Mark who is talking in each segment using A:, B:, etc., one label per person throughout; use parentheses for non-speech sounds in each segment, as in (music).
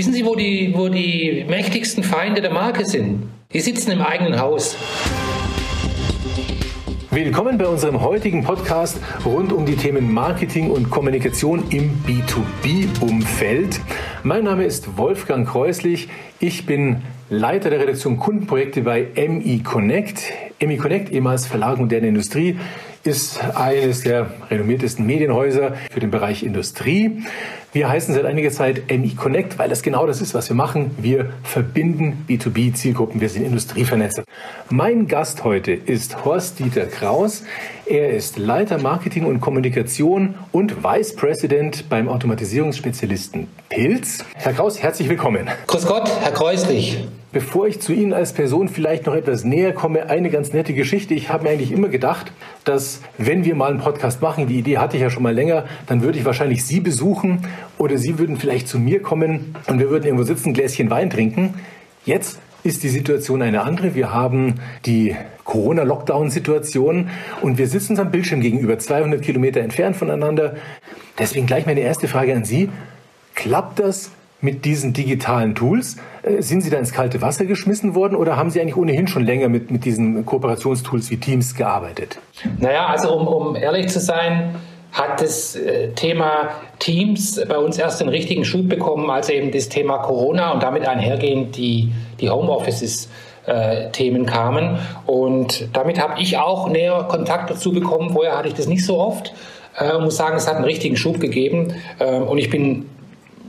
A: Wissen Sie, wo die, wo die mächtigsten Feinde der Marke sind? Die sitzen im eigenen Haus.
B: Willkommen bei unserem heutigen Podcast rund um die Themen Marketing und Kommunikation im B2B-Umfeld. Mein Name ist Wolfgang Kreuslich. Ich bin Leiter der Redaktion Kundenprojekte bei MI Connect. MI Connect, ehemals Verlag Moderne Industrie, ist eines der renommiertesten Medienhäuser für den Bereich Industrie. Wir heißen seit einiger Zeit MI Connect, weil das genau das ist, was wir machen. Wir verbinden B2B-Zielgruppen. Wir sind Industrievernetzer. Mein Gast heute ist Horst-Dieter Kraus. Er ist Leiter Marketing und Kommunikation und Vice President beim Automatisierungsspezialisten Pilz. Herr Kraus, herzlich willkommen.
A: Grüß Gott, Herr Kreuslich.
B: Bevor ich zu Ihnen als Person vielleicht noch etwas näher komme, eine ganz nette Geschichte. Ich habe mir eigentlich immer gedacht, dass wenn wir mal einen Podcast machen, die Idee hatte ich ja schon mal länger, dann würde ich wahrscheinlich Sie besuchen oder Sie würden vielleicht zu mir kommen und wir würden irgendwo sitzen, ein Gläschen Wein trinken. Jetzt ist die Situation eine andere. Wir haben die Corona-Lockdown-Situation und wir sitzen uns am Bildschirm gegenüber, 200 Kilometer entfernt voneinander. Deswegen gleich meine erste Frage an Sie. Klappt das mit diesen digitalen Tools? Äh, sind Sie da ins kalte Wasser geschmissen worden oder haben Sie eigentlich ohnehin schon länger mit, mit diesen Kooperationstools wie Teams gearbeitet?
A: Naja, also um, um ehrlich zu sein, hat das äh, Thema Teams bei uns erst den richtigen Schub bekommen, als eben das Thema Corona und damit einhergehend die, die Homeoffices äh, Themen kamen. Und damit habe ich auch näher Kontakt dazu bekommen. Vorher hatte ich das nicht so oft. Äh, muss sagen, es hat einen richtigen Schub gegeben. Äh, und ich bin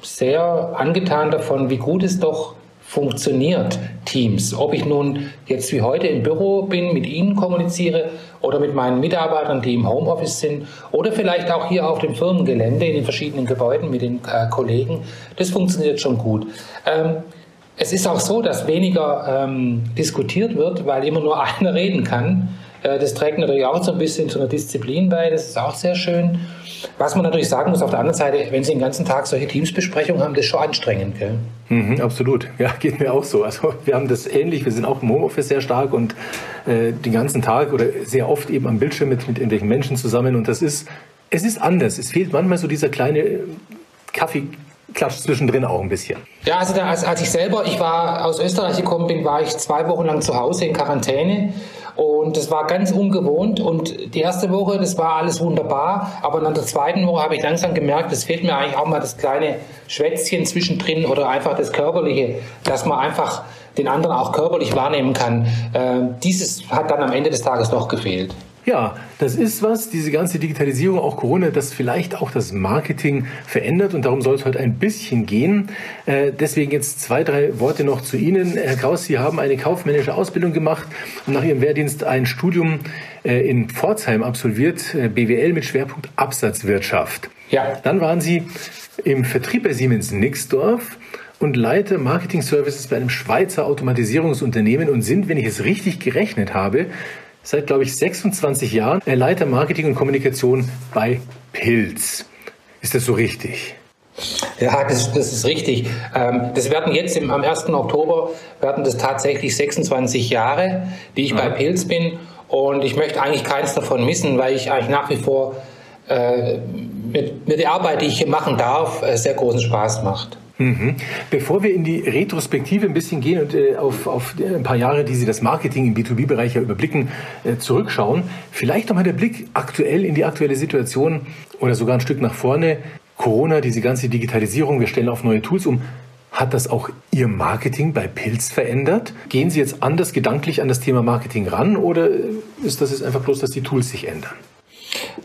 A: sehr angetan davon, wie gut es doch funktioniert, Teams. Ob ich nun jetzt wie heute im Büro bin, mit Ihnen kommuniziere oder mit meinen Mitarbeitern, die im Homeoffice sind oder vielleicht auch hier auf dem Firmengelände in den verschiedenen Gebäuden mit den äh, Kollegen, das funktioniert schon gut. Ähm, es ist auch so, dass weniger ähm, diskutiert wird, weil immer nur (laughs) einer reden kann. Äh, das trägt natürlich auch so ein bisschen zu einer Disziplin bei, das ist auch sehr schön. Was man natürlich sagen muss, auf der anderen Seite, wenn Sie den ganzen Tag solche Teamsbesprechungen haben, das ist schon anstrengend. Gell?
B: Mhm, absolut, ja, (laughs) geht mir auch so. Also wir haben das ähnlich, wir sind auch im Homeoffice sehr stark und äh, den ganzen Tag oder sehr oft eben am Bildschirm mit, mit irgendwelchen Menschen zusammen und das ist, es ist anders. Es fehlt manchmal so dieser kleine Kaffee, Klatsch zwischendrin auch ein bisschen.
A: Ja, also da, als, als ich selber, ich war aus Österreich gekommen bin, war ich zwei Wochen lang zu Hause in Quarantäne und das war ganz ungewohnt. Und die erste Woche, das war alles wunderbar. Aber nach der zweiten Woche habe ich langsam gemerkt, es fehlt mir eigentlich auch mal das kleine Schwätzchen zwischendrin oder einfach das Körperliche, dass man einfach den anderen auch körperlich wahrnehmen kann. Äh, dieses hat dann am Ende des Tages noch gefehlt.
B: Ja, das ist was, diese ganze Digitalisierung, auch Corona, das vielleicht auch das Marketing verändert und darum soll es heute ein bisschen gehen. Äh, deswegen jetzt zwei, drei Worte noch zu Ihnen. Herr Kraus, Sie haben eine kaufmännische Ausbildung gemacht und nach Ihrem Wehrdienst ein Studium äh, in Pforzheim absolviert, äh, BWL mit Schwerpunkt Absatzwirtschaft. Ja. Dann waren Sie im Vertrieb bei Siemens Nixdorf und Leiter Marketing Services bei einem Schweizer Automatisierungsunternehmen und sind, wenn ich es richtig gerechnet habe, seit, glaube ich, 26 Jahren Leiter Marketing und Kommunikation bei Pilz. Ist das so richtig?
A: Ja, das, das ist richtig. Ähm, das werden jetzt im, am 1. Oktober werden das tatsächlich 26 Jahre, die ich ja. bei Pilz bin. Und ich möchte eigentlich keins davon missen, weil ich eigentlich nach wie vor äh, mit, mit der Arbeit, die ich hier machen darf, äh, sehr großen Spaß macht.
B: Mhm. Bevor wir in die Retrospektive ein bisschen gehen und äh, auf, auf ein paar Jahre, die Sie das Marketing im B2B-Bereich ja überblicken, äh, zurückschauen, vielleicht nochmal der Blick aktuell in die aktuelle Situation oder sogar ein Stück nach vorne. Corona, diese ganze Digitalisierung, wir stellen auf neue Tools um. Hat das auch Ihr Marketing bei Pilz verändert? Gehen Sie jetzt anders gedanklich an das Thema Marketing ran oder ist das jetzt einfach bloß, dass die Tools sich ändern?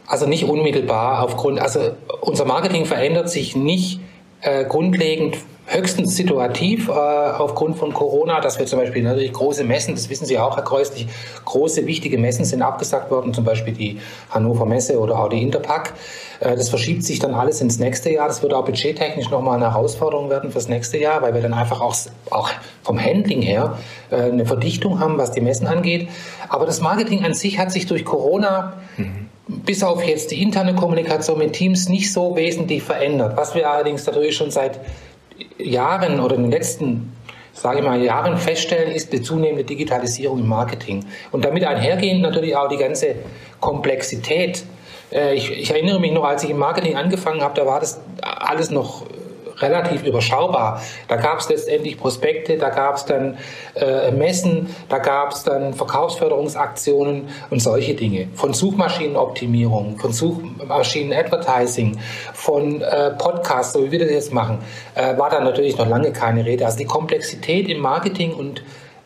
A: Also nicht unmittelbar aufgrund, also unser Marketing verändert sich nicht äh, grundlegend höchstens situativ äh, aufgrund von Corona, dass wir zum Beispiel natürlich große Messen, das wissen Sie auch, Herr Kreuslich, große wichtige Messen sind abgesagt worden, zum Beispiel die Hannover Messe oder auch die Interpack. Äh, das verschiebt sich dann alles ins nächste Jahr. Das wird auch budgettechnisch nochmal eine Herausforderung werden fürs nächste Jahr, weil wir dann einfach auch, auch vom Handling her äh, eine Verdichtung haben, was die Messen angeht. Aber das Marketing an sich hat sich durch Corona mhm bis auf jetzt die interne Kommunikation mit Teams nicht so wesentlich verändert. Was wir allerdings natürlich schon seit Jahren oder in den letzten sage ich mal, Jahren feststellen, ist die zunehmende Digitalisierung im Marketing. Und damit einhergehend natürlich auch die ganze Komplexität. Äh, ich, ich, erinnere mich noch, als ich im Marketing angefangen habe, da war das alles noch relativ überschaubar. Da gab es letztendlich Prospekte, da gab es dann äh, Messen, da gab es dann Verkaufsförderungsaktionen und solche Dinge. Von Suchmaschinenoptimierung, von Suchmaschinen-Advertising, von äh, Podcasts, so wie wir das jetzt machen, äh, war da natürlich noch lange keine Rede. Also die Komplexität im Marketing und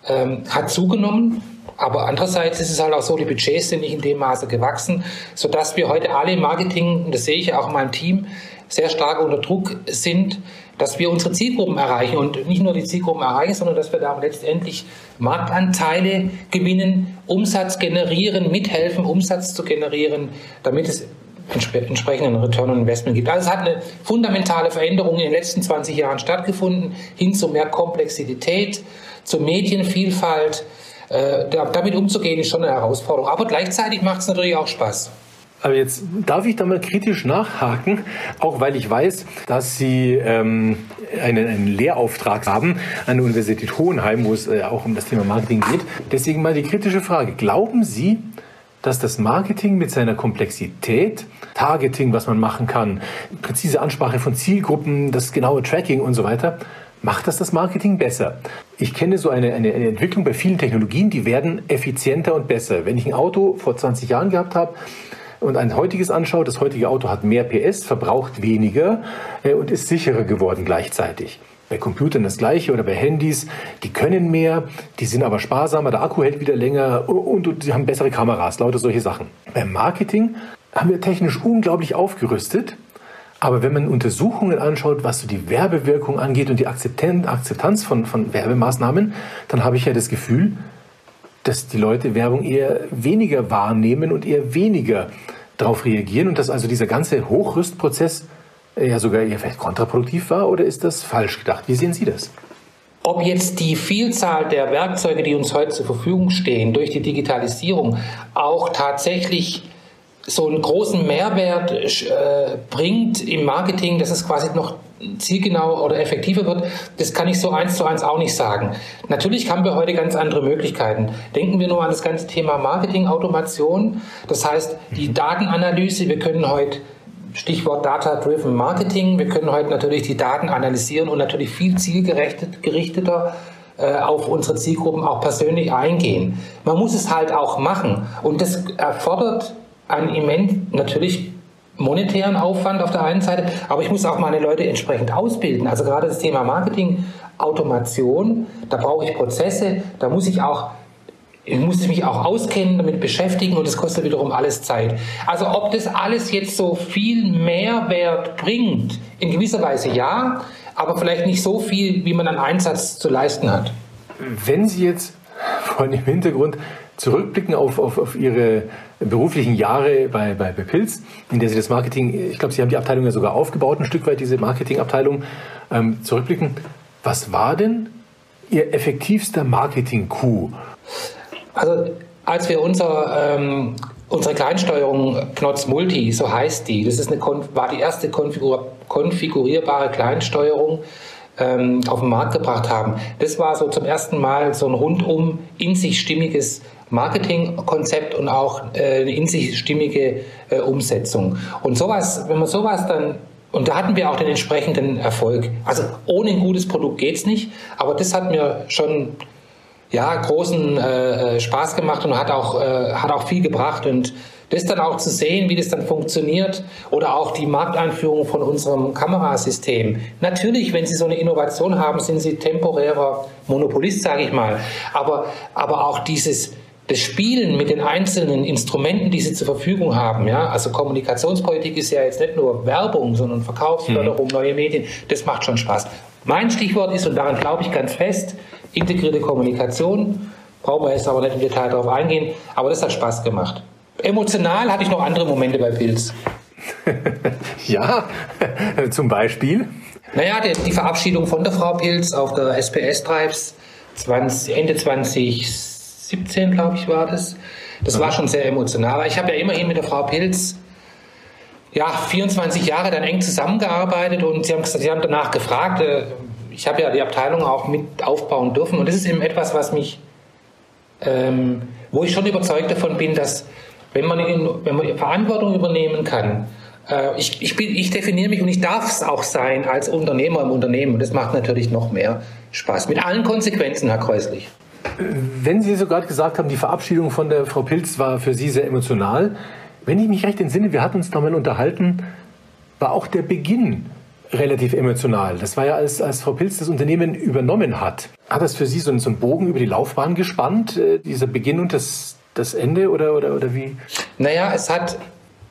A: ähm, hat zugenommen. Aber andererseits ist es halt auch so, die Budgets sind nicht in dem Maße gewachsen, sodass wir heute alle im Marketing, und das sehe ich ja auch in meinem Team, sehr stark unter Druck sind, dass wir unsere Zielgruppen erreichen und nicht nur die Zielgruppen erreichen, sondern dass wir da letztendlich Marktanteile gewinnen, Umsatz generieren, mithelfen, Umsatz zu generieren, damit es entsprechenden Return on Investment gibt. Also es hat eine fundamentale Veränderung in den letzten 20 Jahren stattgefunden, hin zu mehr Komplexität, zur Medienvielfalt. Äh, damit umzugehen ist schon eine Herausforderung. Aber gleichzeitig macht es natürlich auch Spaß.
B: Aber jetzt darf ich da mal kritisch nachhaken, auch weil ich weiß, dass Sie ähm, einen, einen Lehrauftrag haben an der Universität Hohenheim, wo es äh, auch um das Thema Marketing geht. Deswegen mal die kritische Frage. Glauben Sie, dass das Marketing mit seiner Komplexität, Targeting, was man machen kann, präzise Ansprache von Zielgruppen, das genaue Tracking und so weiter, macht das das Marketing besser. Ich kenne so eine, eine, eine, Entwicklung bei vielen Technologien, die werden effizienter und besser. Wenn ich ein Auto vor 20 Jahren gehabt habe, und ein heutiges anschaut, das heutige Auto hat mehr PS, verbraucht weniger äh, und ist sicherer geworden gleichzeitig. Bei Computern das gleiche oder bei Handys, die können mehr, die sind aber sparsamer, der Akku hält wieder länger und, und sie haben bessere Kameras, lauter solche Sachen. Beim Marketing haben wir technisch unglaublich aufgerüstet, aber wenn man Untersuchungen anschaut, was so die Werbewirkung angeht und die Akzeptanz von, von Werbemaßnahmen, dann habe ich ja das Gefühl, dass die Leute Werbung eher weniger wahrnehmen und eher weniger darauf reagieren und dass also dieser ganze Hochrüstprozess äh, ja sogar eher vielleicht kontraproduktiv war oder ist das falsch gedacht? Wie sehen Sie das?
A: Ob jetzt die Vielzahl der Werkzeuge, die uns heute zur Verfügung stehen, durch die Digitalisierung auch tatsächlich so einen großen Mehrwert äh, bringt im Marketing, dass es quasi noch zielgenau oder effektiver wird, das kann ich so eins zu eins auch nicht sagen. Natürlich haben wir heute ganz andere Möglichkeiten. Denken wir nur an das ganze Thema Marketing-Automation. Das heißt, die mhm. Datenanalyse, wir können heute Stichwort Data-Driven Marketing. Wir können heute natürlich die Daten analysieren und natürlich viel zielgerichteter äh, auf unsere Zielgruppen auch persönlich eingehen. Man muss es halt auch machen und das erfordert einen immens natürlich monetären Aufwand auf der einen Seite, aber ich muss auch meine Leute entsprechend ausbilden. Also gerade das Thema Marketing, Automation, da brauche ich Prozesse, da muss ich auch ich muss mich auch auskennen, damit beschäftigen und das kostet wiederum alles Zeit. Also ob das alles jetzt so viel Mehrwert bringt, in gewisser Weise ja, aber vielleicht nicht so viel, wie man an Einsatz zu leisten hat.
B: Wenn Sie jetzt von dem Hintergrund zurückblicken auf, auf, auf Ihre beruflichen Jahre bei, bei, bei Pilz, in der Sie das Marketing, ich glaube, Sie haben die Abteilung ja sogar aufgebaut, ein Stück weit, diese Marketingabteilung, ähm, zurückblicken. Was war denn Ihr effektivster Marketing-Coup?
A: Also, als wir unser, ähm, unsere Kleinsteuerung Knotz Multi, so heißt die, das ist eine, war die erste konfigur konfigurierbare Kleinsteuerung, ähm, auf den Markt gebracht haben. Das war so zum ersten Mal so ein rundum in sich stimmiges Marketingkonzept und auch äh, eine in sich stimmige äh, Umsetzung. Und sowas, wenn man sowas dann und da hatten wir auch den entsprechenden Erfolg. Also ohne ein gutes Produkt geht's nicht, aber das hat mir schon ja großen äh, äh Spaß gemacht und hat auch äh, hat auch viel gebracht und das dann auch zu sehen, wie das dann funktioniert oder auch die Markteinführung von unserem Kamerasystem. Natürlich, wenn Sie so eine Innovation haben, sind Sie temporärer Monopolist, sage ich mal. Aber, aber auch dieses das Spielen mit den einzelnen Instrumenten, die sie zur Verfügung haben, ja, also Kommunikationspolitik ist ja jetzt nicht nur Werbung, sondern Verkaufsförderung, mhm. neue Medien, das macht schon Spaß. Mein Stichwort ist, und daran glaube ich ganz fest, integrierte Kommunikation. Brauchen wir jetzt aber nicht im Detail darauf eingehen, aber das hat Spaß gemacht. Emotional hatte ich noch andere Momente bei Pilz. (laughs)
B: ja, zum Beispiel.
A: Naja, die, die, Verabschiedung von der Frau Pilz auf der SPS Tribes 20, Ende 2017, glaube ich, war das. Das mhm. war schon sehr emotional. Ich habe ja immerhin mit der Frau Pilz ja, 24 Jahre dann eng zusammengearbeitet und sie haben, sie haben danach gefragt. Äh, ich habe ja die Abteilung auch mit aufbauen dürfen und das ist eben etwas, was mich, ähm, wo ich schon überzeugt davon bin, dass wenn man, in, wenn man Verantwortung übernehmen kann, äh, ich, ich, bin, ich definiere mich und ich darf es auch sein als Unternehmer im Unternehmen. Und das macht natürlich noch mehr Spaß. Mit allen Konsequenzen, Herr Kreuslich.
B: Wenn Sie so gerade gesagt haben, die Verabschiedung von der Frau Pilz war für Sie sehr emotional. Wenn ich mich recht entsinne, wir hatten uns da mal unterhalten, war auch der Beginn relativ emotional. Das war ja, als, als Frau Pilz das Unternehmen übernommen hat. Hat das für Sie so, so einen Bogen über die Laufbahn gespannt, äh, dieser Beginn und das, das Ende oder, oder, oder wie?
A: Naja, es hat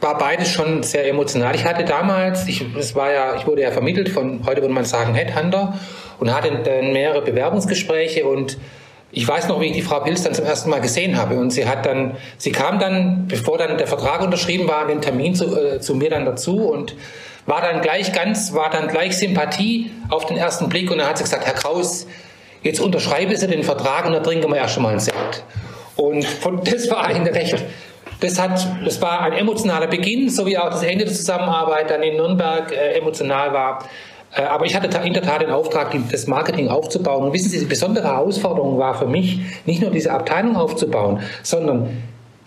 A: war beides schon sehr emotional. Ich hatte damals, ich, das war ja, ich wurde ja vermittelt von, heute würde man sagen, Headhunter und hatte dann mehrere Bewerbungsgespräche und ich weiß noch, wie ich die Frau Pilz dann zum ersten Mal gesehen habe. Und sie hat dann, sie kam dann, bevor dann der Vertrag unterschrieben war, den Termin zu, äh, zu mir dann dazu und war dann gleich ganz, war dann gleich Sympathie auf den ersten Blick. Und dann hat sie gesagt, Herr Kraus, jetzt unterschreibe Sie den Vertrag und dann trinken wir erst schon mal einen Sekt. Und von, das war eigentlich recht, das, hat, das war ein emotionaler Beginn, so wie auch das Ende der Zusammenarbeit dann in Nürnberg äh, emotional war. Äh, aber ich hatte in der Tat den Auftrag, das Marketing aufzubauen. Und wissen Sie, die besondere Herausforderung war für mich, nicht nur diese Abteilung aufzubauen, sondern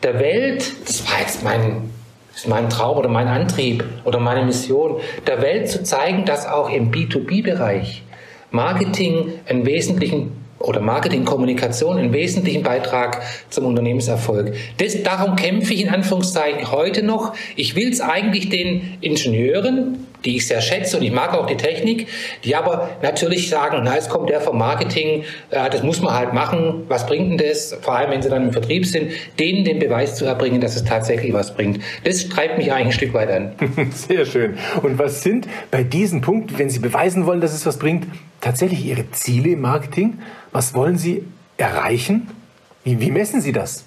A: der Welt, das war jetzt mein, ist mein Traum oder mein Antrieb oder meine Mission, der Welt zu zeigen, dass auch im B2B-Bereich Marketing einen wesentlichen oder Marketingkommunikation einen wesentlichen Beitrag zum Unternehmenserfolg. Das, darum kämpfe ich in Anführungszeichen heute noch. Ich will es eigentlich den Ingenieuren, die ich sehr schätze und ich mag auch die Technik, die aber natürlich sagen, na, es kommt der vom Marketing, äh, das muss man halt machen, was bringt denn das, vor allem wenn sie dann im Vertrieb sind, denen den Beweis zu erbringen, dass es tatsächlich was bringt. Das treibt mich eigentlich ein Stück weit an. (laughs)
B: Sehr schön. Und was sind bei diesem Punkt, wenn Sie beweisen wollen, dass es was bringt, tatsächlich Ihre Ziele im Marketing? Was wollen Sie erreichen? Wie, wie messen Sie das?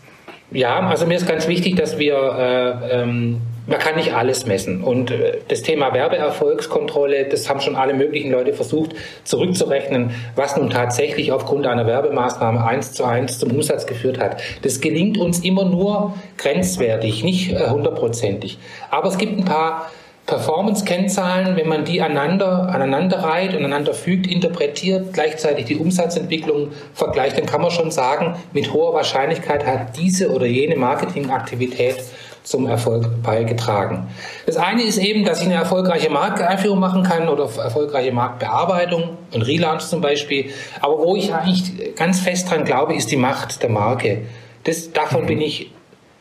A: Ja, also mir ist ganz wichtig, dass wir, äh, ähm, man kann nicht alles messen. Und äh, das Thema Werbeerfolgskontrolle, das haben schon alle möglichen Leute versucht zurückzurechnen, was nun tatsächlich aufgrund einer Werbemaßnahme eins zu eins zum Umsatz geführt hat. Das gelingt uns immer nur grenzwertig, nicht äh, hundertprozentig. Aber es gibt ein paar Performance-Kennzahlen, wenn man die aneinander, aneinander reiht, aneinander fügt, interpretiert, gleichzeitig die Umsatzentwicklung vergleicht, dann kann man schon sagen, mit hoher Wahrscheinlichkeit hat diese oder jene Marketingaktivität zum Erfolg beigetragen. Das eine ist eben, dass ich eine erfolgreiche Markteinführung machen kann oder erfolgreiche Marktbearbeitung, ein Relaunch zum Beispiel. Aber wo ich eigentlich ganz fest dran glaube, ist die Macht der Marke. Das, davon mhm. bin ich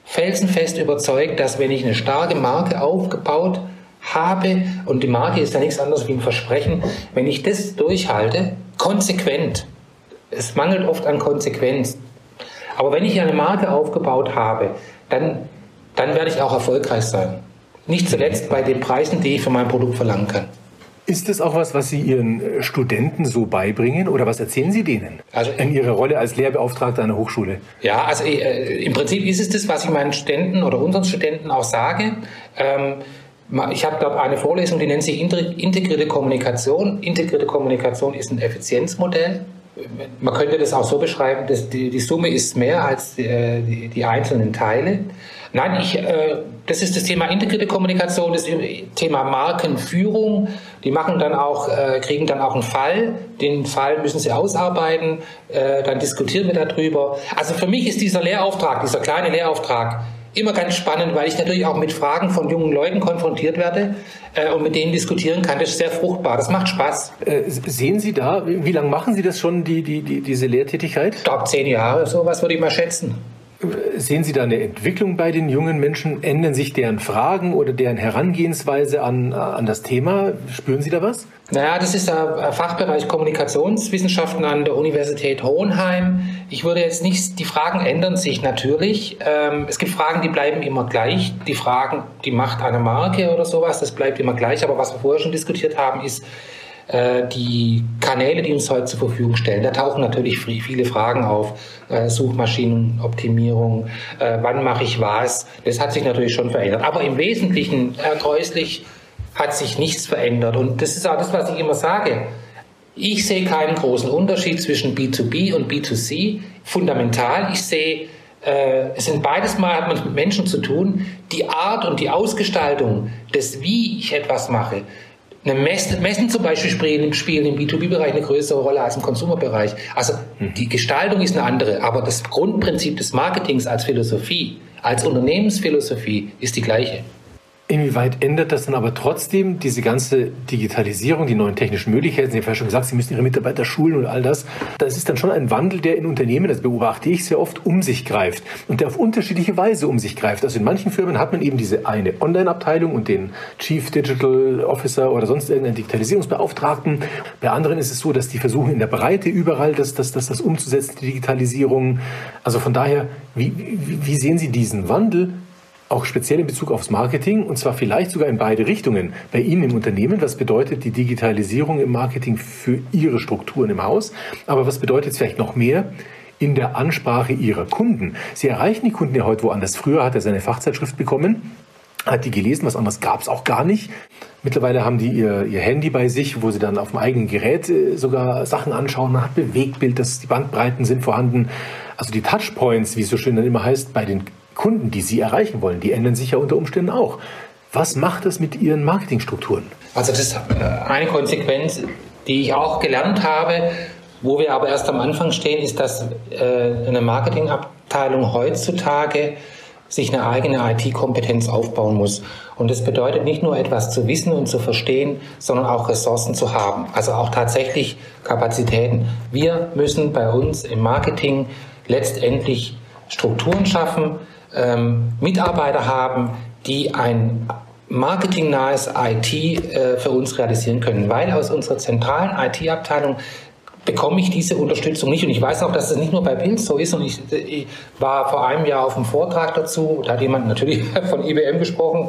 A: felsenfest überzeugt, dass wenn ich eine starke Marke aufgebaut habe, und die Marke ist ja nichts anderes wie ein Versprechen, wenn ich das durchhalte, konsequent, es mangelt oft an Konsequenz, aber wenn ich eine Marke aufgebaut habe, dann, dann werde ich auch erfolgreich sein. Nicht zuletzt bei den Preisen, die ich für mein Produkt verlangen kann.
B: Ist das auch was, was Sie Ihren Studenten so beibringen oder was erzählen Sie denen also, in Ihrer Rolle als Lehrbeauftragter einer Hochschule?
A: Ja, also äh, im Prinzip ist es das, was ich meinen Studenten oder unseren Studenten auch sage. Ähm, ich habe dort eine Vorlesung, die nennt sich integrierte Kommunikation. Integrierte Kommunikation ist ein Effizienzmodell. Man könnte das auch so beschreiben, dass die, die Summe ist mehr als die, äh, die, die einzelnen Teile. Nein, ich, äh, das ist das Thema integrierte Kommunikation, das Thema Markenführung. Die machen dann auch, äh, kriegen dann auch einen Fall. Den Fall müssen sie ausarbeiten. Äh, dann diskutieren wir darüber. Also für mich ist dieser Lehrauftrag, dieser kleine Lehrauftrag, immer ganz spannend, weil ich natürlich auch mit Fragen von jungen Leuten konfrontiert werde äh, und mit denen diskutieren kann. Das ist sehr fruchtbar. Das macht Spaß.
B: Äh, sehen Sie da, wie lange machen Sie das schon, die, die, die, diese Lehrtätigkeit?
A: Ich glaube, zehn Jahre, so was würde ich mal schätzen.
B: Sehen Sie da eine Entwicklung bei den jungen Menschen? Ändern sich deren Fragen oder deren Herangehensweise an, an das Thema? Spüren Sie da was?
A: Naja, das ist der Fachbereich Kommunikationswissenschaften an der Universität Hohenheim. Ich würde jetzt nicht, die Fragen ändern sich natürlich. Ähm, es gibt Fragen, die bleiben immer gleich. Die Fragen, die macht eine Marke oder sowas, das bleibt immer gleich. Aber was wir vorher schon diskutiert haben, ist, die Kanäle, die uns heute zur Verfügung stellen, da tauchen natürlich viele Fragen auf. Äh, Suchmaschinenoptimierung, äh, wann mache ich was? Das hat sich natürlich schon verändert. Aber im Wesentlichen, Herr Kreuslich, hat sich nichts verändert. Und das ist auch das, was ich immer sage. Ich sehe keinen großen Unterschied zwischen B2B und B2C. Fundamental, ich sehe, es sind beides mal hat man mit Menschen zu tun. Die Art und die Ausgestaltung des, wie ich etwas mache, eine Mess Messen zum Beispiel spielen, spielen im B2B-Bereich eine größere Rolle als im Consumer-Bereich. Also mhm. die Gestaltung ist eine andere, aber das Grundprinzip des Marketings als Philosophie, als Unternehmensphilosophie ist die gleiche.
B: Inwieweit ändert das dann aber trotzdem diese ganze Digitalisierung, die neuen technischen Möglichkeiten? Sie haben ja schon gesagt, Sie müssen Ihre Mitarbeiter schulen und all das. Das ist dann schon ein Wandel, der in Unternehmen, das beobachte ich sehr oft, um sich greift und der auf unterschiedliche Weise um sich greift. Also in manchen Firmen hat man eben diese eine Online-Abteilung und den Chief Digital Officer oder sonst irgendeinen Digitalisierungsbeauftragten. Bei anderen ist es so, dass die versuchen in der Breite überall das, das, das, das umzusetzen, die Digitalisierung. Also von daher, wie, wie, wie sehen Sie diesen Wandel? Auch speziell in Bezug aufs Marketing und zwar vielleicht sogar in beide Richtungen. Bei Ihnen im Unternehmen, was bedeutet die Digitalisierung im Marketing für Ihre Strukturen im Haus? Aber was bedeutet es vielleicht noch mehr? in der Ansprache ihrer Kunden. Sie erreichen die Kunden ja heute woanders. Früher hat er seine Fachzeitschrift bekommen, hat die gelesen, was anderes gab es auch gar nicht. Mittlerweile haben die ihr, ihr Handy bei sich, wo sie dann auf dem eigenen Gerät äh, sogar Sachen anschauen. Man hat Bewegtbild, dass die Bandbreiten sind vorhanden. Also die Touchpoints, wie es so schön dann immer heißt, bei den Kunden, die Sie erreichen wollen, die ändern sich ja unter Umständen auch. Was macht das mit Ihren Marketingstrukturen?
A: Also das ist äh, eine Konsequenz, die ich auch gelernt habe, wo wir aber erst am Anfang stehen, ist, dass äh, eine Marketingabteilung heutzutage sich eine eigene IT-Kompetenz aufbauen muss. Und das bedeutet nicht nur etwas zu wissen und zu verstehen, sondern auch Ressourcen zu haben. Also auch tatsächlich Kapazitäten. Wir müssen bei uns im Marketing letztendlich Strukturen schaffen, ähm, Mitarbeiter haben, die ein marketingnahes IT äh, für uns realisieren können, weil aus unserer zentralen IT-Abteilung bekomme ich diese Unterstützung nicht. Und ich weiß auch, dass es nicht nur bei Pilz so ist. Und ich, ich, war vor einem Jahr auf einem Vortrag dazu, da hat jemand natürlich (laughs) von IBM gesprochen,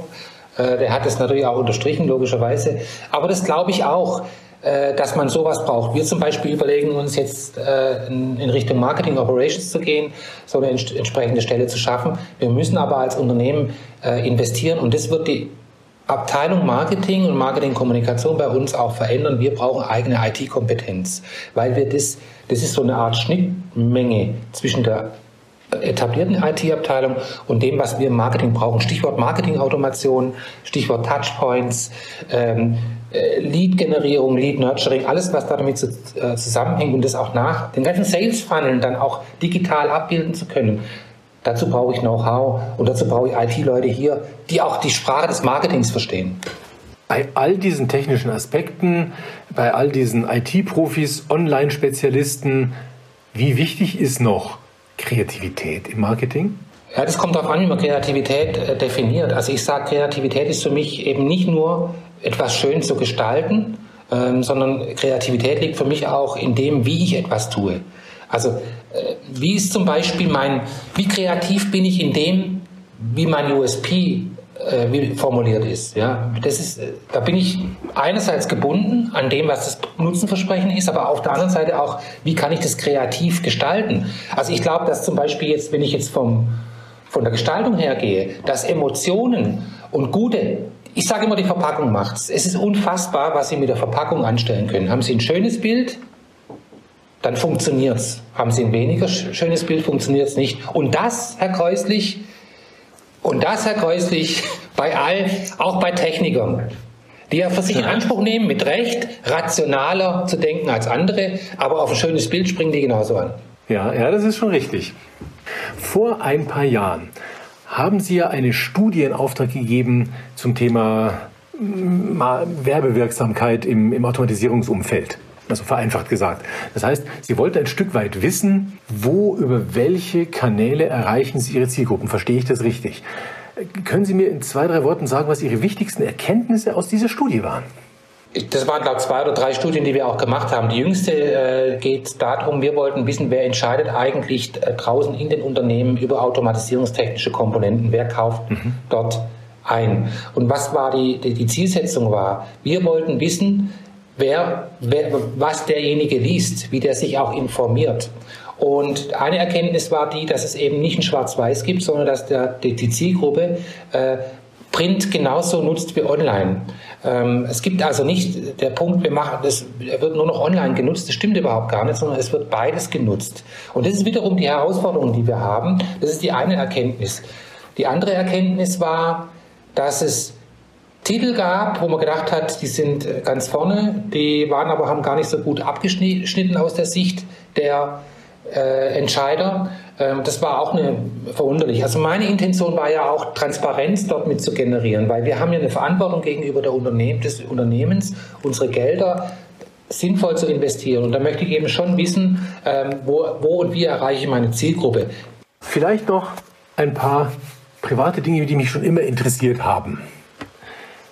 A: äh, der hat es natürlich auch unterstrichen, logischerweise. Aber das glaube ich auch. Äh, dass man sowas braucht. Wir zum Beispiel überlegen uns jetzt äh, in Richtung Marketing Operations zu gehen, so eine entsprechende Stelle zu schaffen. Wir müssen aber als Unternehmen äh, investieren und das wird die Abteilung Marketing und Marketingkommunikation bei uns auch verändern. Wir brauchen eigene IT-Kompetenz, weil wir das, das ist so eine Art Schnittmenge zwischen der etablierten IT-Abteilung und dem, was wir im Marketing brauchen. Stichwort Marketing-Automation, Stichwort Touchpoints, ähm, äh, Lead-Generierung, Lead-Nurturing, alles, was damit zu, äh, zusammenhängt und das auch nach den ganzen Sales-Funneln dann auch digital abbilden zu können. Dazu brauche ich Know-how und dazu brauche ich IT-Leute hier, die auch die Sprache des Marketings verstehen.
B: Bei all diesen technischen Aspekten, bei all diesen IT-Profis, Online-Spezialisten, wie wichtig ist noch Kreativität im Marketing?
A: Ja, das kommt darauf an, wie man Kreativität äh, definiert. Also ich sage, Kreativität ist für mich eben nicht nur etwas schön zu gestalten, ähm, sondern Kreativität liegt für mich auch in dem, wie ich etwas tue. Also äh, wie ist zum Beispiel mein, wie kreativ bin ich in dem, wie mein USP äh, wie formuliert ist. Ja, das ist, äh, da bin ich einerseits gebunden an dem, was das Nutzenversprechen ist, aber auf der anderen Seite auch, wie kann ich das kreativ gestalten? Also ich glaube, dass zum Beispiel jetzt, wenn ich jetzt vom von der Gestaltung her gehe, dass Emotionen und gute, ich sage immer, die Verpackung macht's. Es ist unfassbar, was Sie mit der Verpackung anstellen können. Haben Sie ein schönes Bild, dann funktioniert's. Haben Sie ein weniger schönes Bild, funktioniert's nicht. Und das, Herr Kreuslich, und das, Herr Kreuslich, (laughs) bei all, auch bei Technikern, die ja für sich in Anspruch nehmen, mit Recht rationaler zu denken als andere, aber auf ein schönes Bild springen die genauso an.
B: Ja, ja, das ist schon richtig. Vor ein paar Jahren haben Sie ja eine Studie in Auftrag gegeben zum Thema mm, Werbewirksamkeit im, im Automatisierungsumfeld. Also vereinfacht gesagt. Das heißt, Sie wollten ein Stück weit wissen, wo, über welche Kanäle erreichen Sie Ihre Zielgruppen. Verstehe ich das richtig? Können Sie mir in zwei, drei Worten sagen, was Ihre wichtigsten Erkenntnisse aus dieser Studie waren?
A: Das waren, glaube ich, zwei oder drei Studien, die wir auch gemacht haben. Die jüngste äh, geht darum, wir wollten wissen, wer entscheidet eigentlich äh, draußen in den Unternehmen über automatisierungstechnische Komponenten, wer kauft mhm. dort ein. Und was war die, die, die, Zielsetzung war? Wir wollten wissen, wer, wer, was derjenige liest, wie der sich auch informiert. Und eine Erkenntnis war die, dass es eben nicht ein Schwarz-Weiß gibt, sondern dass der, die, die Zielgruppe äh, Print genauso nutzt wie online. Ähm, es gibt also nicht der Punkt, wir machen das, wird nur noch online genutzt, das stimmt überhaupt gar nicht, sondern es wird beides genutzt. Und das ist wiederum die Herausforderung, die wir haben. Das ist die eine Erkenntnis. Die andere Erkenntnis war, dass es Titel gab, wo man gedacht hat, die sind ganz vorne, die waren aber haben gar nicht so gut abgeschnitten aus der Sicht der äh, Entscheider. Ähm, das war auch eine, verwunderlich. Also meine Intention war ja auch, Transparenz dort mit zu generieren, weil wir haben ja eine Verantwortung gegenüber der Unternehmen, des Unternehmens, unsere Gelder sinnvoll zu investieren. Und da möchte ich eben schon wissen, ähm, wo, wo und wie erreiche ich meine Zielgruppe.
B: Vielleicht noch ein paar private Dinge, die mich schon immer interessiert haben.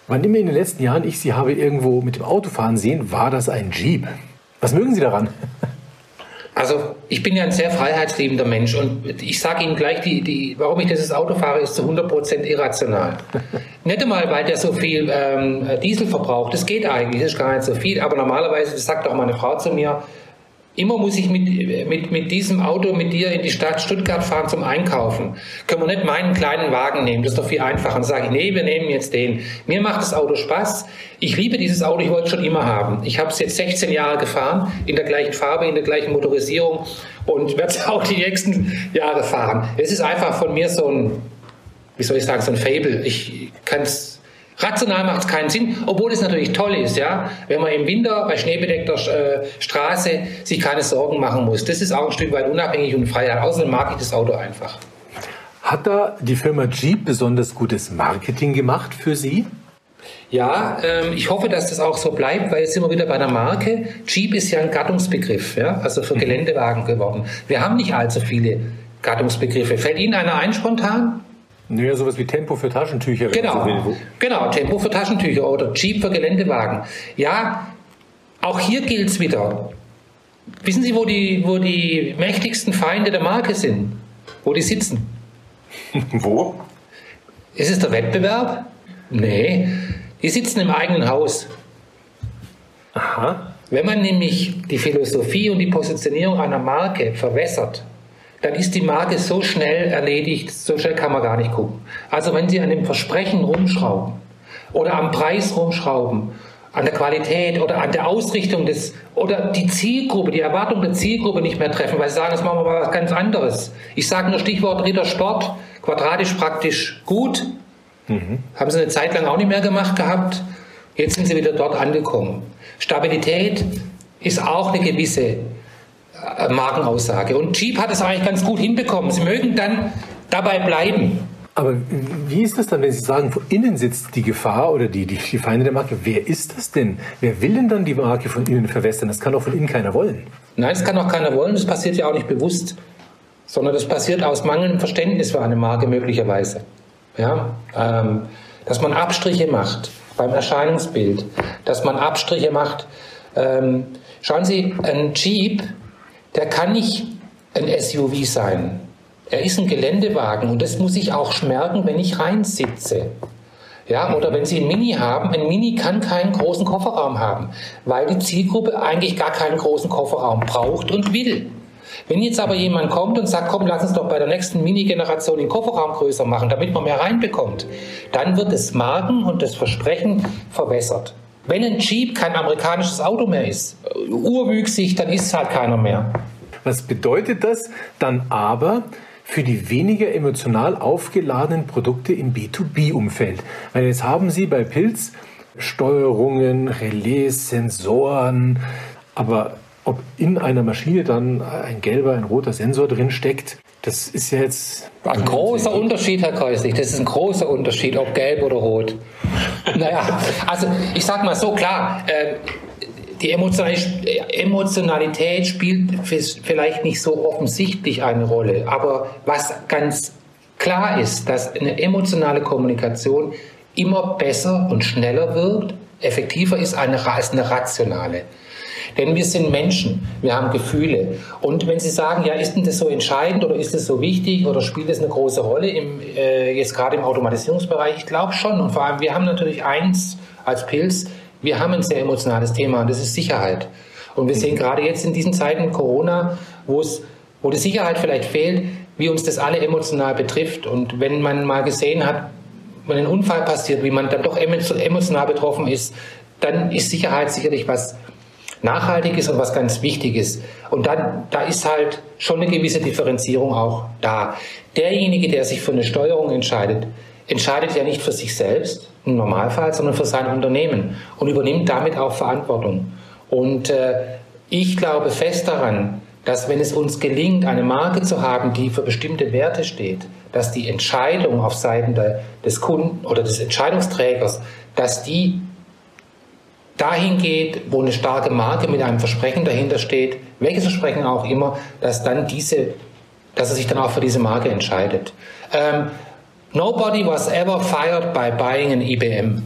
B: Wann immer in den letzten Jahren ich Sie habe irgendwo mit dem Auto fahren sehen, war das ein Jeep. Was mögen Sie daran?
A: Also ich bin ja ein sehr freiheitsliebender Mensch und ich sage Ihnen gleich, die, die, warum ich dieses Auto fahre, ist zu 100% irrational. (laughs) nicht einmal, weil der so viel ähm, Diesel verbraucht, das geht eigentlich, das ist gar nicht so viel, aber normalerweise, das sagt auch meine Frau zu mir, Immer muss ich mit, mit, mit diesem Auto mit dir in die Stadt Stuttgart fahren zum Einkaufen. Können wir nicht meinen kleinen Wagen nehmen? Das ist doch viel einfacher. Und sage ich, nee, wir nehmen jetzt den. Mir macht das Auto Spaß. Ich liebe dieses Auto, ich wollte es schon immer haben. Ich habe es jetzt 16 Jahre gefahren, in der gleichen Farbe, in der gleichen Motorisierung und (laughs) werde es auch die nächsten Jahre fahren. Es ist einfach von mir so ein, wie soll ich sagen, so ein Fable. Ich kann es Rational macht es keinen Sinn, obwohl es natürlich toll ist, ja, wenn man im Winter bei schneebedeckter äh, Straße sich keine Sorgen machen muss. Das ist auch ein Stück weit unabhängig und Freiheit. Außerdem mag ich das Auto einfach.
B: Hat da die Firma Jeep besonders gutes Marketing gemacht für Sie?
A: Ja, ähm, ich hoffe, dass das auch so bleibt, weil jetzt sind wir wieder bei der Marke. Jeep ist ja ein Gattungsbegriff, ja, also für mhm. Geländewagen geworden. Wir haben nicht allzu viele Gattungsbegriffe. Fällt Ihnen einer ein spontan?
B: Naja, sowas wie Tempo für Taschentücher.
A: Genau, so genau, Tempo für Taschentücher oder Jeep für Geländewagen. Ja, auch hier gilt es wieder. Wissen Sie, wo die, wo die mächtigsten Feinde der Marke sind? Wo die sitzen? (laughs)
B: wo?
A: Ist es der Wettbewerb? Nee, die sitzen im eigenen Haus.
B: Aha.
A: Wenn man nämlich die Philosophie und die Positionierung einer Marke verwässert, dann ist die Marke so schnell erledigt, so schnell kann man gar nicht gucken. Also wenn Sie an dem Versprechen rumschrauben oder am Preis rumschrauben, an der Qualität oder an der Ausrichtung des oder die Zielgruppe, die Erwartung der Zielgruppe nicht mehr treffen, weil sie sagen, jetzt machen wir mal was ganz anderes. Ich sage nur Stichwort Rittersport, quadratisch praktisch gut. Mhm. Haben sie eine Zeit lang auch nicht mehr gemacht gehabt. Jetzt sind sie wieder dort angekommen. Stabilität ist auch eine gewisse Markenaussage. Und Jeep hat es eigentlich ganz gut hinbekommen. Sie mögen dann dabei bleiben.
B: Aber wie ist das dann, wenn Sie sagen, von innen sitzt die Gefahr oder die, die, die Feinde der Marke? Wer ist das denn? Wer will denn dann die Marke von innen verwässern? Das kann doch von innen keiner wollen.
A: Nein, das kann auch keiner wollen. Das passiert ja auch nicht bewusst, sondern das passiert aus mangelndem Verständnis für eine Marke möglicherweise. Ja, ähm, dass man Abstriche macht beim Erscheinungsbild, dass man Abstriche macht. Ähm, schauen Sie, ein Jeep der kann nicht ein SUV sein. Er ist ein Geländewagen und das muss ich auch merken, wenn ich reinsitze. Ja, oder wenn Sie ein Mini haben, ein Mini kann keinen großen Kofferraum haben, weil die Zielgruppe eigentlich gar keinen großen Kofferraum braucht und will. Wenn jetzt aber jemand kommt und sagt, komm, lass uns doch bei der nächsten Mini-Generation den Kofferraum größer machen, damit man mehr reinbekommt, dann wird das Marken und das Versprechen verwässert. Wenn ein Jeep kein amerikanisches Auto mehr ist, urwüchsig, dann ist es halt keiner mehr.
B: Was bedeutet das dann aber für die weniger emotional aufgeladenen Produkte im B2B-Umfeld? Weil jetzt haben Sie bei Pilz Steuerungen, Relais, Sensoren, aber ob in einer Maschine dann ein gelber, ein roter Sensor drin steckt, das ist ja jetzt.
A: Ein großer Unterschied, Herr Kreuslich. Das ist ein großer Unterschied, ob gelb oder rot. Naja, also ich sag mal so, klar, äh, die Emotionalität spielt vielleicht nicht so offensichtlich eine Rolle, aber was ganz klar ist, dass eine emotionale Kommunikation immer besser und schneller wirkt, effektiver ist als eine rationale. Denn wir sind Menschen, wir haben Gefühle. Und wenn Sie sagen, ja, ist denn das so entscheidend oder ist das so wichtig oder spielt das eine große Rolle im, äh, jetzt gerade im Automatisierungsbereich? Ich glaube schon. Und vor allem, wir haben natürlich eins als Pilz, wir haben ein sehr emotionales Thema und das ist Sicherheit. Und wir sehen gerade jetzt in diesen Zeiten Corona, wo wo die Sicherheit vielleicht fehlt, wie uns das alle emotional betrifft. Und wenn man mal gesehen hat, wenn ein Unfall passiert, wie man dann doch emotional betroffen ist, dann ist Sicherheit sicherlich was Nachhaltiges und was ganz Wichtiges. Und dann, da ist halt schon eine gewisse Differenzierung auch da. Derjenige, der sich für eine Steuerung entscheidet, entscheidet ja nicht für sich selbst im Normalfall, sondern für sein Unternehmen und übernimmt damit auch Verantwortung. Und äh, ich glaube fest daran, dass wenn es uns gelingt, eine Marke zu haben, die für bestimmte Werte steht, dass die Entscheidung auf Seiten der, des Kunden oder des Entscheidungsträgers, dass die dahin geht, wo eine starke Marke mit einem Versprechen dahinter steht, welches Versprechen auch immer, dass dann diese, dass er sich dann auch für diese Marke entscheidet. Ähm, nobody was ever fired by buying an IBM.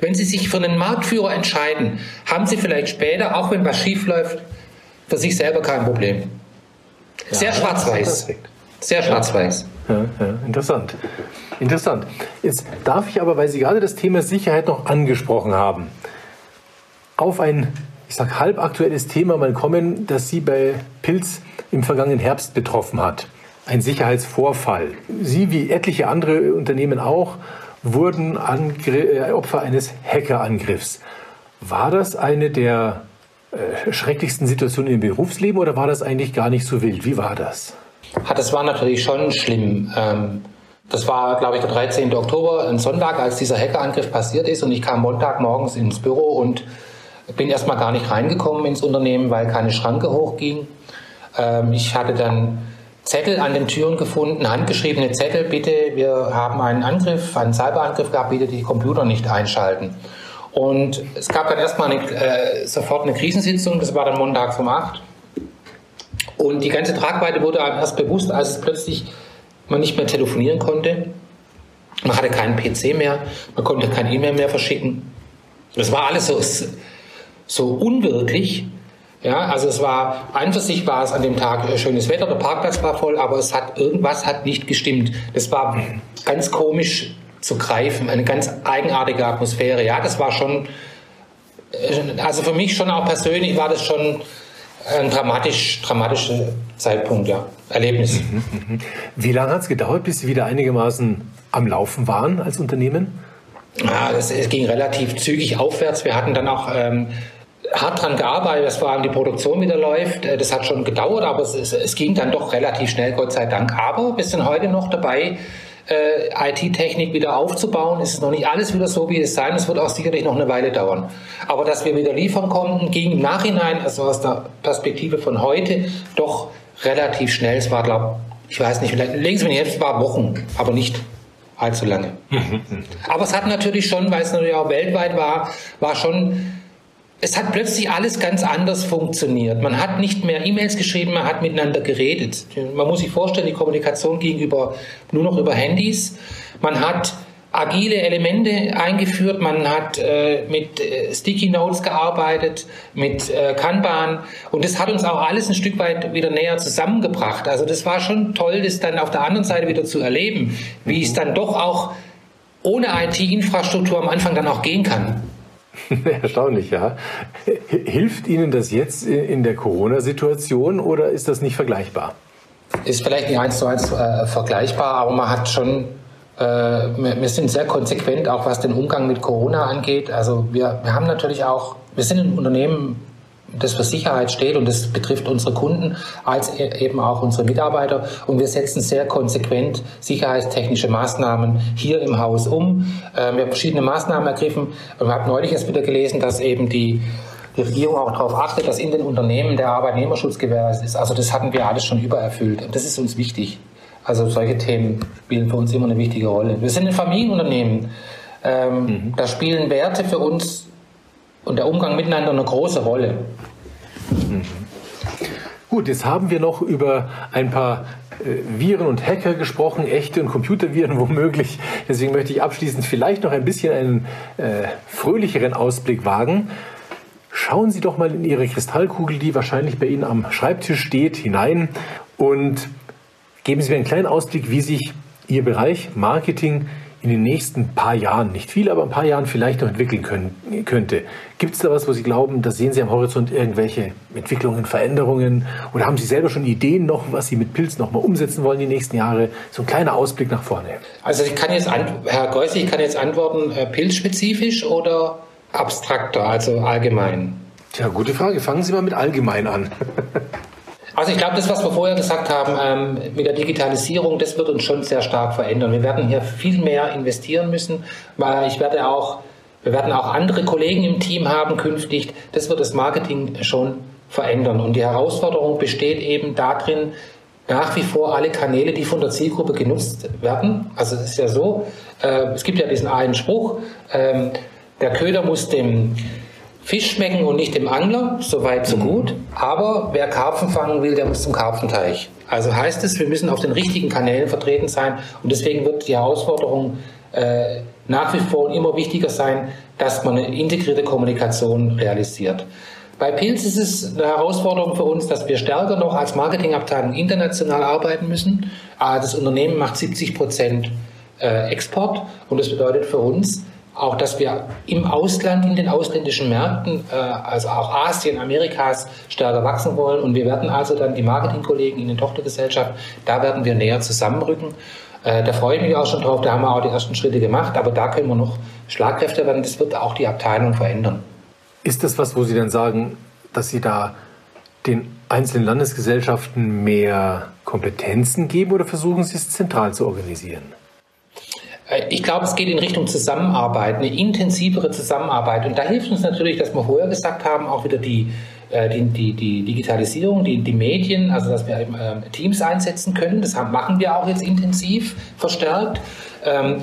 A: Wenn Sie sich für einen Marktführer entscheiden, haben Sie vielleicht später, auch wenn was schief läuft, für sich selber kein Problem. Sehr ja, schwarz-weiß. Sehr schwarz-weiß.
B: Ja, ja, interessant. Interessant. Jetzt darf ich aber, weil Sie gerade das Thema Sicherheit noch angesprochen haben, auf ein, ich sag, halb aktuelles Thema mal kommen, das Sie bei Pilz im vergangenen Herbst betroffen hat. Ein Sicherheitsvorfall. Sie wie etliche andere Unternehmen auch wurden Angr äh, Opfer eines Hackerangriffs. War das eine der äh, schrecklichsten Situationen im Berufsleben oder war das eigentlich gar nicht so wild? Wie war das?
A: Das war natürlich schon schlimm. Ähm, das war, glaube ich, der 13. Oktober, ein Sonntag, als dieser Hackerangriff passiert ist und ich kam Montagmorgens ins Büro und bin erstmal gar nicht reingekommen ins Unternehmen, weil keine Schranke hochging. Ähm, ich hatte dann Zettel an den Türen gefunden, handgeschriebene Zettel, bitte, wir haben einen Angriff, einen Cyberangriff gehabt, bitte die Computer nicht einschalten. Und es gab dann erstmal eine, äh, sofort eine Krisensitzung, das war dann montags um 8. Und die ganze Tragweite wurde einem erst bewusst, als es plötzlich man nicht mehr telefonieren konnte. Man hatte keinen PC mehr, man konnte kein E-Mail mehr verschicken. Das war alles so, so unwirklich. Ja, also es war, an für sich war es an dem Tag äh, schönes Wetter, der Parkplatz war voll, aber es hat, irgendwas hat nicht gestimmt. Das war ganz komisch zu greifen, eine ganz eigenartige Atmosphäre. Ja, das war schon, äh, also für mich schon auch persönlich war das schon ein dramatisch, dramatischer Zeitpunkt, ja, Erlebnis. Mhm,
B: mhm. Wie lange hat es gedauert, bis Sie wieder einigermaßen am Laufen waren als Unternehmen?
A: Ja, es, es ging relativ zügig aufwärts. Wir hatten dann auch ähm, hart dran gearbeitet, dass vor allem die Produktion wieder läuft. Äh, das hat schon gedauert, aber es, es, es ging dann doch relativ schnell, Gott sei Dank. Aber wir sind heute noch dabei, äh, IT-Technik wieder aufzubauen. Es ist noch nicht alles wieder so, wie es sein. Es wird auch sicherlich noch eine Weile dauern. Aber dass wir wieder liefern konnten, ging im Nachhinein, also aus der Perspektive von heute, doch relativ schnell. Es war, glaube ich, weiß nicht, längst wenn es war Wochen, aber nicht allzu lange. aber es hat natürlich schon, weil es natürlich auch weltweit war, war schon es hat plötzlich alles ganz anders funktioniert. Man hat nicht mehr E-Mails geschrieben, man hat miteinander geredet. Man muss sich vorstellen, die Kommunikation ging über, nur noch über Handys. Man hat agile Elemente eingeführt, man hat äh, mit äh, Sticky Notes gearbeitet, mit äh, Kanban und das hat uns auch alles ein Stück weit wieder näher zusammengebracht. Also das war schon toll, das dann auf der anderen Seite wieder zu erleben, wie es dann doch auch ohne IT-Infrastruktur am Anfang dann auch gehen kann. (laughs)
B: Erstaunlich, ja. Hilft Ihnen das jetzt in der Corona-Situation oder ist das nicht vergleichbar?
A: Ist vielleicht nicht eins zu eins äh, vergleichbar, aber man hat schon, äh, wir, sind sehr konsequent, auch was den Umgang mit Corona angeht. Also wir, wir haben natürlich auch, wir sind ein Unternehmen, das für Sicherheit steht und das betrifft unsere Kunden als e-, eben auch unsere Mitarbeiter. Und wir setzen sehr konsequent sicherheitstechnische Maßnahmen hier im Haus um. Ähm, wir haben verschiedene Maßnahmen ergriffen. Wir haben neulich erst wieder gelesen, dass eben die, die Regierung auch darauf achtet, dass in den Unternehmen der Arbeitnehmerschutz gewährleistet ist. Also das hatten wir alles schon übererfüllt. Und das ist uns wichtig. Also solche Themen spielen für uns immer eine wichtige Rolle. Wir sind ein Familienunternehmen. Ähm, mhm. Da spielen Werte für uns und der Umgang miteinander eine große Rolle.
B: Mhm. Gut, jetzt haben wir noch über ein paar äh, Viren und Hacker gesprochen, echte und Computerviren (laughs) womöglich. Deswegen möchte ich abschließend vielleicht noch ein bisschen einen äh, fröhlicheren Ausblick wagen. Schauen Sie doch mal in Ihre Kristallkugel, die wahrscheinlich bei Ihnen am Schreibtisch steht, hinein und geben Sie mir einen kleinen Ausblick, wie sich Ihr Bereich Marketing in den nächsten paar Jahren, nicht viel, aber ein paar Jahren vielleicht noch entwickeln können, könnte. Gibt es da was, wo Sie glauben, da sehen Sie am Horizont irgendwelche Entwicklungen, Veränderungen? Oder haben Sie selber schon Ideen noch, was Sie mit Pilz noch mal umsetzen wollen die nächsten Jahre? So ein kleiner Ausblick nach vorne.
A: Also ich kann jetzt, Herr Geuss, ich kann jetzt antworten, äh, pilzspezifisch oder abstrakter, also allgemein?
B: Tja, gute Frage. Fangen Sie mal mit allgemein an. (laughs)
A: Also ich glaube, das, was wir vorher gesagt haben ähm, mit der Digitalisierung, das wird uns schon sehr stark verändern. Wir werden hier viel mehr investieren müssen, weil ich werde auch, wir werden auch andere Kollegen im Team haben künftig. Das wird das Marketing schon verändern. Und die Herausforderung besteht eben darin, nach wie vor alle Kanäle, die von der Zielgruppe genutzt werden. Also es ist ja so, äh, es gibt ja diesen einen Spruch, äh, der Köder muss dem Fisch schmecken und nicht dem Angler, so weit, so mhm. gut. Aber wer Karpfen fangen will, der muss zum Karpfenteich. Also heißt es, wir müssen auf den richtigen Kanälen vertreten sein und deswegen wird die Herausforderung äh, nach wie vor immer wichtiger sein, dass man eine integrierte Kommunikation realisiert. Bei Pilz ist es eine Herausforderung für uns, dass wir stärker noch als Marketingabteilung international arbeiten müssen. Ah, das Unternehmen macht 70 Prozent äh, Export und das bedeutet für uns auch, dass wir im Ausland, in den ausländischen Märkten, äh, also auch Asien, Amerikas, stärker wachsen wollen. Und wir werden also dann die Marketingkollegen in den Tochtergesellschaften, da werden wir näher zusammenrücken. Äh, da freue ich mich auch schon drauf, da haben wir auch die ersten Schritte gemacht, aber da können wir noch Schlagkräfte werden. Das wird auch die Abteilung verändern.
B: Ist das was, wo Sie dann sagen, dass Sie da den einzelnen Landesgesellschaften mehr Kompetenzen geben oder versuchen Sie es zentral zu organisieren?
A: Äh, ich glaube, es geht in Richtung Zusammenarbeit, eine intensivere Zusammenarbeit. Und da hilft uns natürlich, dass wir vorher gesagt haben, auch wieder die, äh, die, die, die Digitalisierung, die, die Medien, also dass wir eben, äh, Teams einsetzen können. Das machen wir auch jetzt intensiv, verstärkt. Ähm,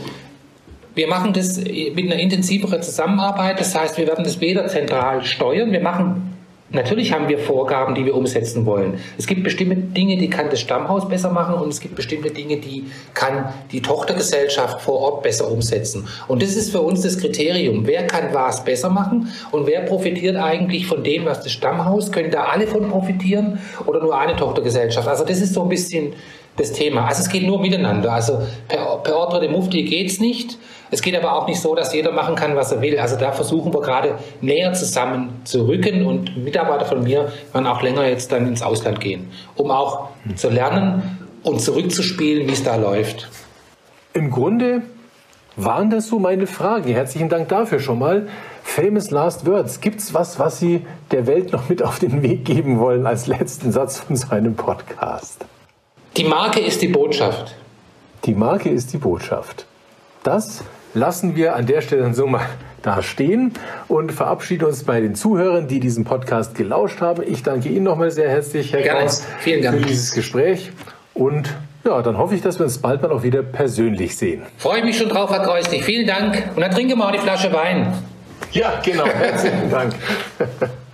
A: wir machen das mit einer intensiveren Zusammenarbeit. Das heißt, wir werden das weder zentral steuern. Wir machen Natürlich haben wir Vorgaben, die wir umsetzen wollen. Es gibt bestimmte Dinge, die kann das Stammhaus besser machen und es gibt bestimmte Dinge, die kann die Tochtergesellschaft vor Ort besser umsetzen. Und das ist für uns das Kriterium. Wer kann was besser machen und wer profitiert eigentlich von dem, was das Stammhaus? Können da alle von profitieren oder nur eine Tochtergesellschaft? Also das ist so ein bisschen das Thema. Also es geht nur miteinander. Also per, per Ordre de Mufti geht's nicht. Es geht aber auch nicht so, dass jeder machen kann, was er will. Also da versuchen wir gerade näher zusammen zu rücken und Mitarbeiter von mir werden auch länger jetzt dann ins Ausland gehen, um auch zu lernen und zurückzuspielen, wie es da läuft.
B: Im Grunde waren das so meine Fragen. Herzlichen Dank dafür schon mal. Famous Last Words. Gibt es was, was Sie der Welt noch mit auf den Weg geben wollen als letzten Satz von seinem Podcast?
A: Die Marke ist die Botschaft.
B: Die Marke ist die Botschaft. Das lassen wir an der Stelle dann so mal (laughs) da stehen und verabschieden uns bei den Zuhörern, die diesen Podcast gelauscht haben. Ich danke Ihnen nochmal sehr herzlich, Herr Gerne. Kraus, Vielen Dank. für dieses Gespräch und ja, dann hoffe ich, dass wir uns bald mal auch wieder persönlich sehen.
A: Freue ich mich schon drauf, Herr Kreuzlich. Vielen Dank. Und dann trinken wir mal die Flasche Wein.
B: Ja, genau. Herzlichen Dank. (laughs)